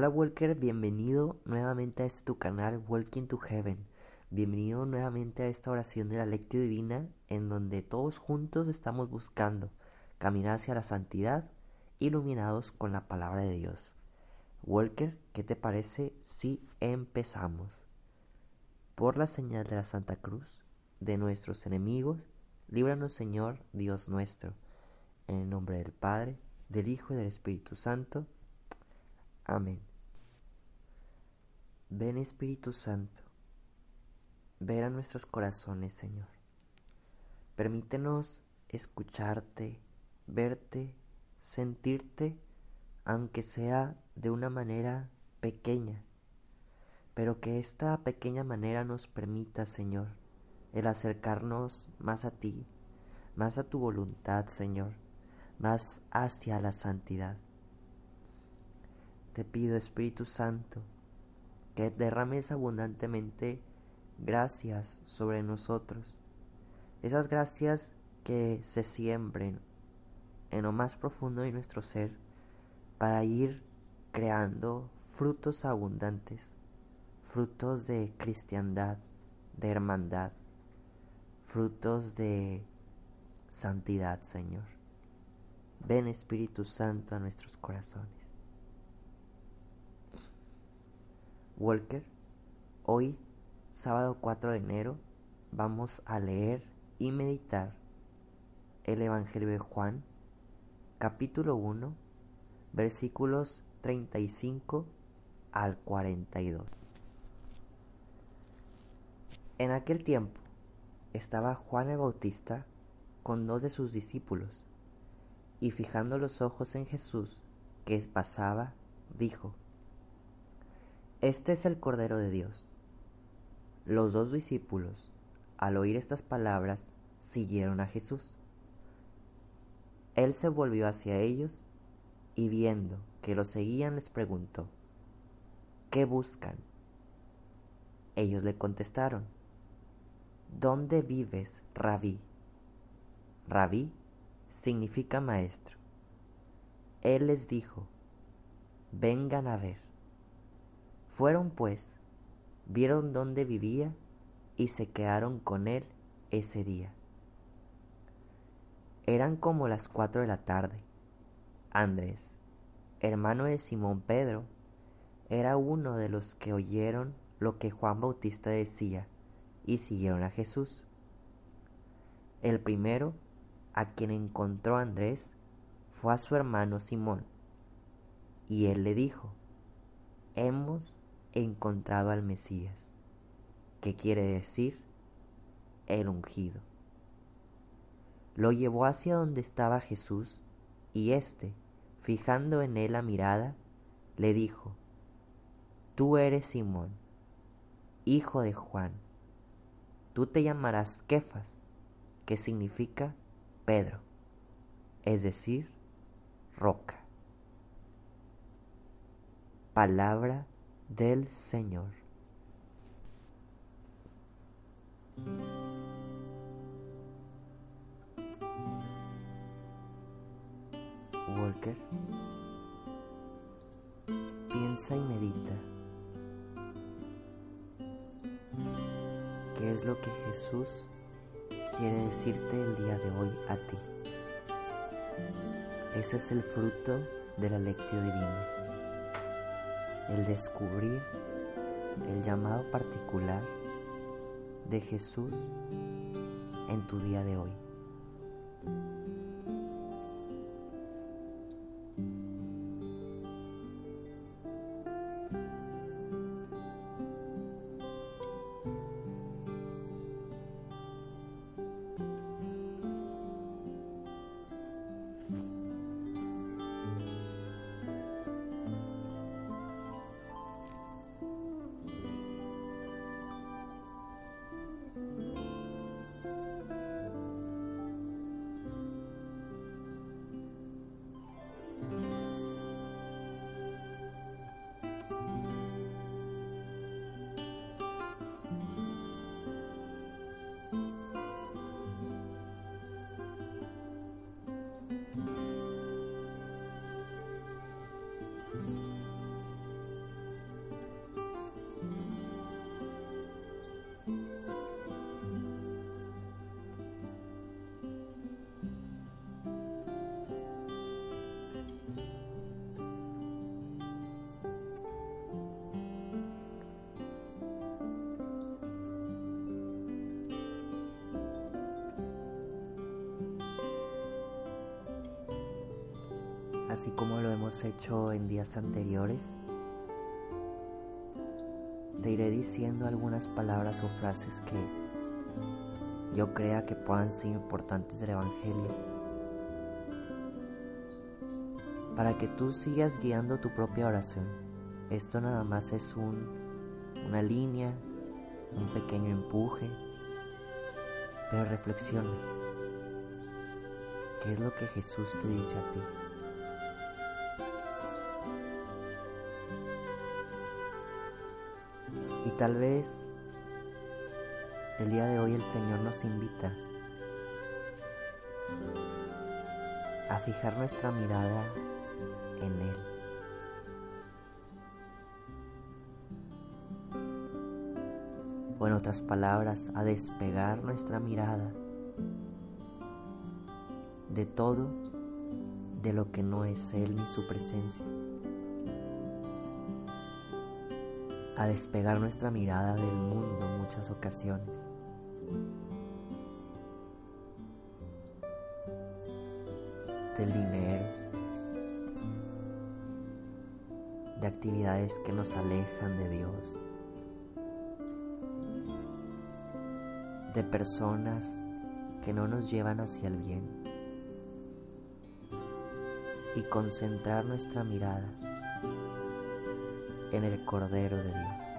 Hola Walker, bienvenido nuevamente a este tu canal Walking to Heaven. Bienvenido nuevamente a esta oración de la lectio divina en donde todos juntos estamos buscando caminar hacia la santidad iluminados con la palabra de Dios. Walker, ¿qué te parece si empezamos? Por la señal de la Santa Cruz, de nuestros enemigos, líbranos Señor Dios nuestro, en el nombre del Padre, del Hijo y del Espíritu Santo. Amén. Ven Espíritu Santo, ver a nuestros corazones, Señor. Permítenos escucharte, verte, sentirte, aunque sea de una manera pequeña, pero que esta pequeña manera nos permita, Señor, el acercarnos más a ti, más a tu voluntad, Señor, más hacia la santidad. Te pido, Espíritu Santo, que derrames abundantemente gracias sobre nosotros, esas gracias que se siembren en lo más profundo de nuestro ser para ir creando frutos abundantes, frutos de cristiandad, de hermandad, frutos de santidad, Señor. Ven Espíritu Santo a nuestros corazones. Walker, hoy, sábado 4 de enero, vamos a leer y meditar el Evangelio de Juan, capítulo 1, versículos 35 al 42. En aquel tiempo estaba Juan el Bautista con dos de sus discípulos, y fijando los ojos en Jesús que pasaba, dijo, este es el Cordero de Dios. Los dos discípulos, al oír estas palabras, siguieron a Jesús. Él se volvió hacia ellos y viendo que lo seguían les preguntó, ¿qué buscan? Ellos le contestaron, ¿dónde vives, rabí? Rabí significa maestro. Él les dijo, vengan a ver. Fueron pues, vieron dónde vivía y se quedaron con él ese día. Eran como las cuatro de la tarde. Andrés, hermano de Simón Pedro, era uno de los que oyeron lo que Juan Bautista decía y siguieron a Jesús. El primero a quien encontró Andrés fue a su hermano Simón, y él le dijo, Hemos encontrado al Mesías, que quiere decir el ungido. Lo llevó hacia donde estaba Jesús y éste, fijando en él la mirada, le dijo, Tú eres Simón, hijo de Juan, tú te llamarás Kefas, que significa Pedro, es decir, roca. Palabra del Señor. Walker, piensa y medita. ¿Qué es lo que Jesús quiere decirte el día de hoy a ti? Ese es el fruto de la lectio divina el descubrir el llamado particular de Jesús en tu día de hoy. Así como lo hemos hecho en días anteriores, te iré diciendo algunas palabras o frases que yo crea que puedan ser importantes del Evangelio, para que tú sigas guiando tu propia oración. Esto nada más es un, una línea, un pequeño empuje, pero reflexiona. ¿Qué es lo que Jesús te dice a ti? Tal vez el día de hoy el Señor nos invita a fijar nuestra mirada en Él. O en otras palabras, a despegar nuestra mirada de todo de lo que no es Él ni su presencia. A despegar nuestra mirada del mundo muchas ocasiones. Del dinero. De actividades que nos alejan de Dios. De personas que no nos llevan hacia el bien y concentrar nuestra mirada en el Cordero de Dios.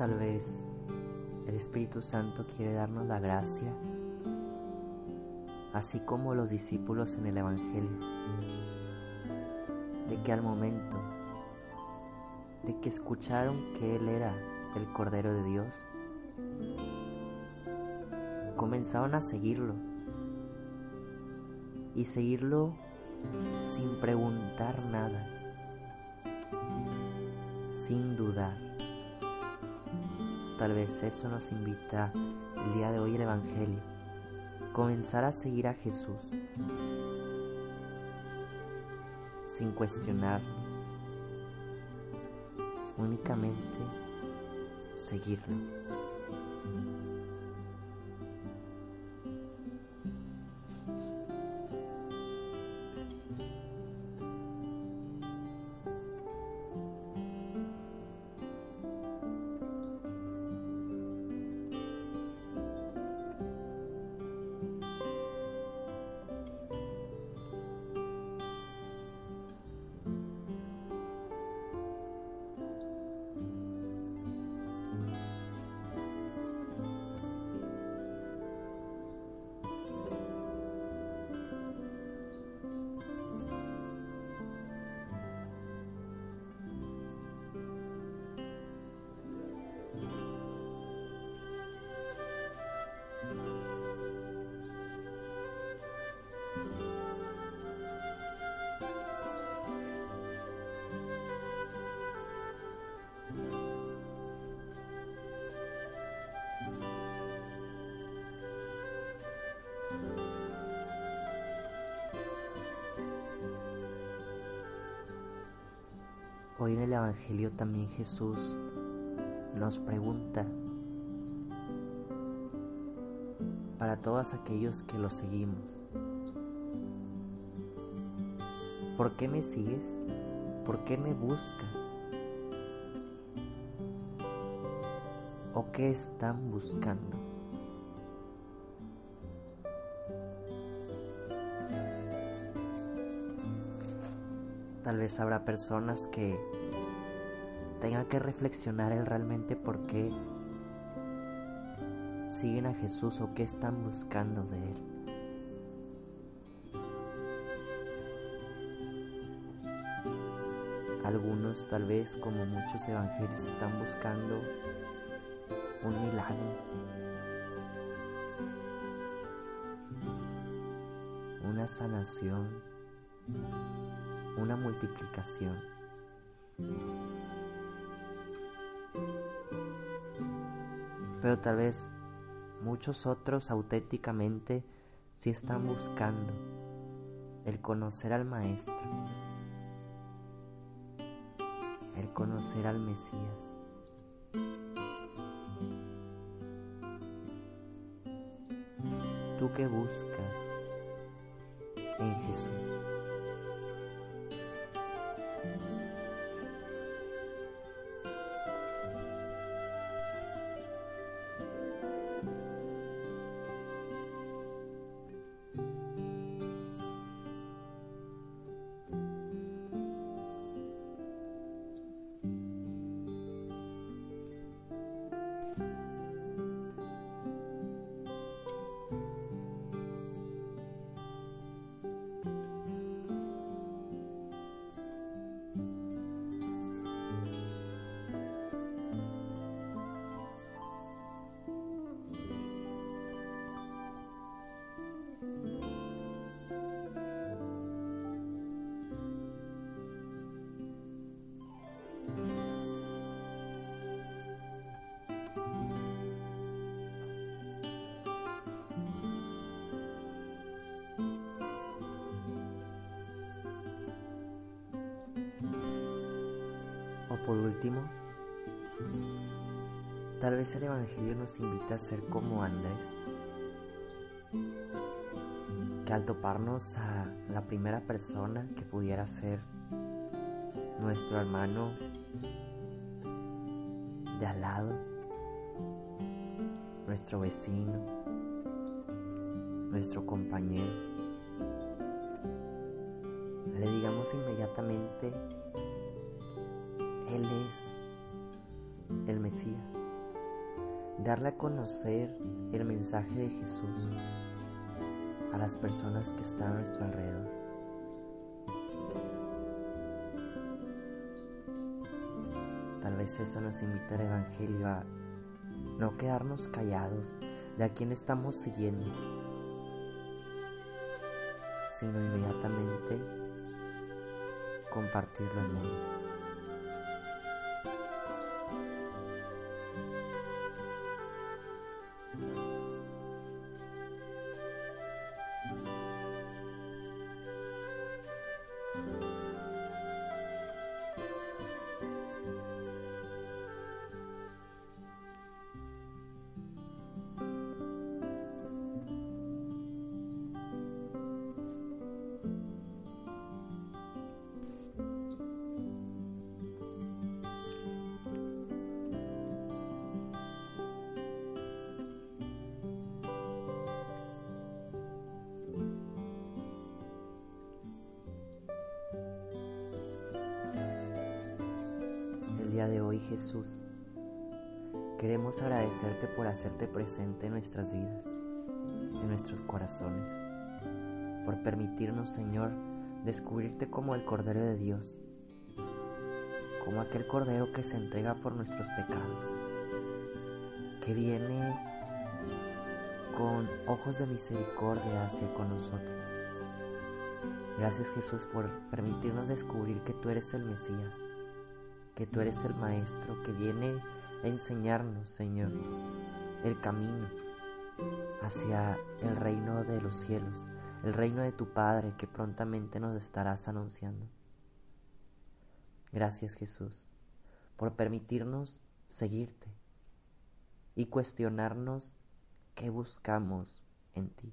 Tal vez el Espíritu Santo quiere darnos la gracia, así como los discípulos en el Evangelio, de que al momento de que escucharon que Él era el Cordero de Dios, comenzaron a seguirlo y seguirlo sin preguntar nada, sin dudar. Tal vez eso nos invita el día de hoy el Evangelio. Comenzar a seguir a Jesús sin cuestionarnos. Únicamente seguirlo. Hoy en el Evangelio también Jesús nos pregunta para todos aquellos que lo seguimos. ¿Por qué me sigues? ¿Por qué me buscas? ¿O qué están buscando? Tal vez habrá personas que tengan que reflexionar en realmente por qué siguen a Jesús o qué están buscando de Él. Algunos tal vez como muchos evangelios están buscando un milagro, una sanación, una multiplicación. Pero tal vez muchos otros auténticamente sí están buscando el conocer al Maestro, el conocer al Mesías. ¿Tú qué buscas en Jesús? Por último, tal vez el Evangelio nos invita a ser como Andrés, que al toparnos a la primera persona que pudiera ser nuestro hermano de al lado, nuestro vecino, nuestro compañero, le digamos inmediatamente él es el Mesías. Darle a conocer el mensaje de Jesús a las personas que están a nuestro alrededor. Tal vez eso nos invita al Evangelio a no quedarnos callados de a quién estamos siguiendo, sino inmediatamente compartirlo en mundo. Jesús. Queremos agradecerte por hacerte presente en nuestras vidas, en nuestros corazones, por permitirnos, Señor, descubrirte como el Cordero de Dios, como aquel Cordero que se entrega por nuestros pecados, que viene con ojos de misericordia hacia con nosotros. Gracias Jesús por permitirnos descubrir que tú eres el Mesías que tú eres el Maestro que viene a enseñarnos, Señor, el camino hacia el reino de los cielos, el reino de tu Padre que prontamente nos estarás anunciando. Gracias Jesús por permitirnos seguirte y cuestionarnos qué buscamos en ti.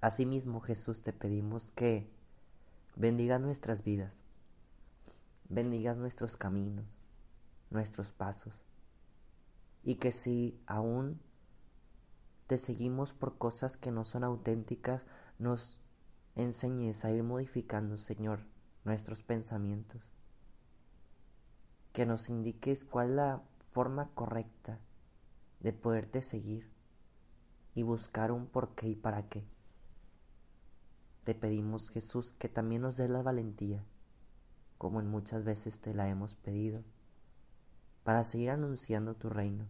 Asimismo Jesús te pedimos que bendiga nuestras vidas bendigas nuestros caminos, nuestros pasos, y que si aún te seguimos por cosas que no son auténticas, nos enseñes a ir modificando, Señor, nuestros pensamientos, que nos indiques cuál es la forma correcta de poderte seguir y buscar un por qué y para qué. Te pedimos Jesús que también nos dé la valentía, como en muchas veces te la hemos pedido, para seguir anunciando tu reino,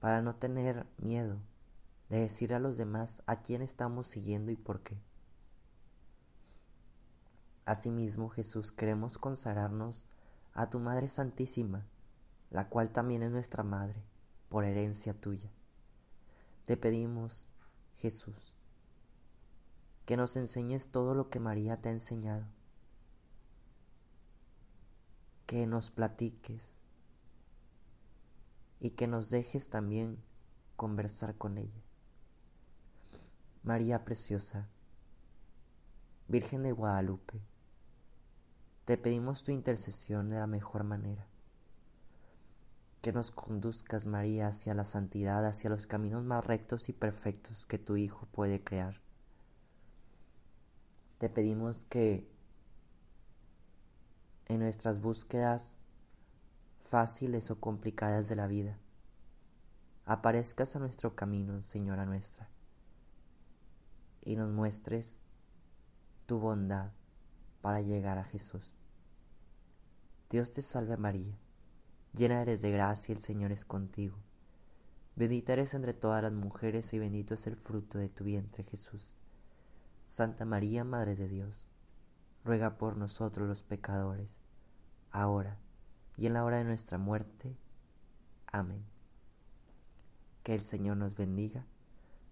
para no tener miedo de decir a los demás a quién estamos siguiendo y por qué. Asimismo, Jesús, queremos consagrarnos a tu Madre Santísima, la cual también es nuestra Madre, por herencia tuya. Te pedimos, Jesús, que nos enseñes todo lo que María te ha enseñado, que nos platiques y que nos dejes también conversar con ella. María Preciosa, Virgen de Guadalupe, te pedimos tu intercesión de la mejor manera. Que nos conduzcas, María, hacia la santidad, hacia los caminos más rectos y perfectos que tu Hijo puede crear. Te pedimos que en nuestras búsquedas fáciles o complicadas de la vida, aparezcas a nuestro camino, Señora nuestra y nos muestres tu bondad para llegar a Jesús. Dios te salve María, llena eres de gracia, el Señor es contigo. Bendita eres entre todas las mujeres y bendito es el fruto de tu vientre Jesús. Santa María, Madre de Dios, ruega por nosotros los pecadores, ahora y en la hora de nuestra muerte. Amén. Que el Señor nos bendiga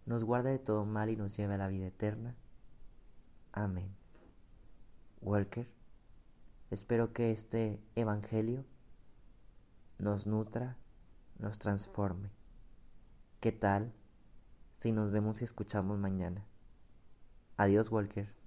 nos guarde de todo mal y nos lleve a la vida eterna. Amén. Walker, espero que este Evangelio nos nutra, nos transforme. ¿Qué tal si nos vemos y escuchamos mañana? Adiós, Walker.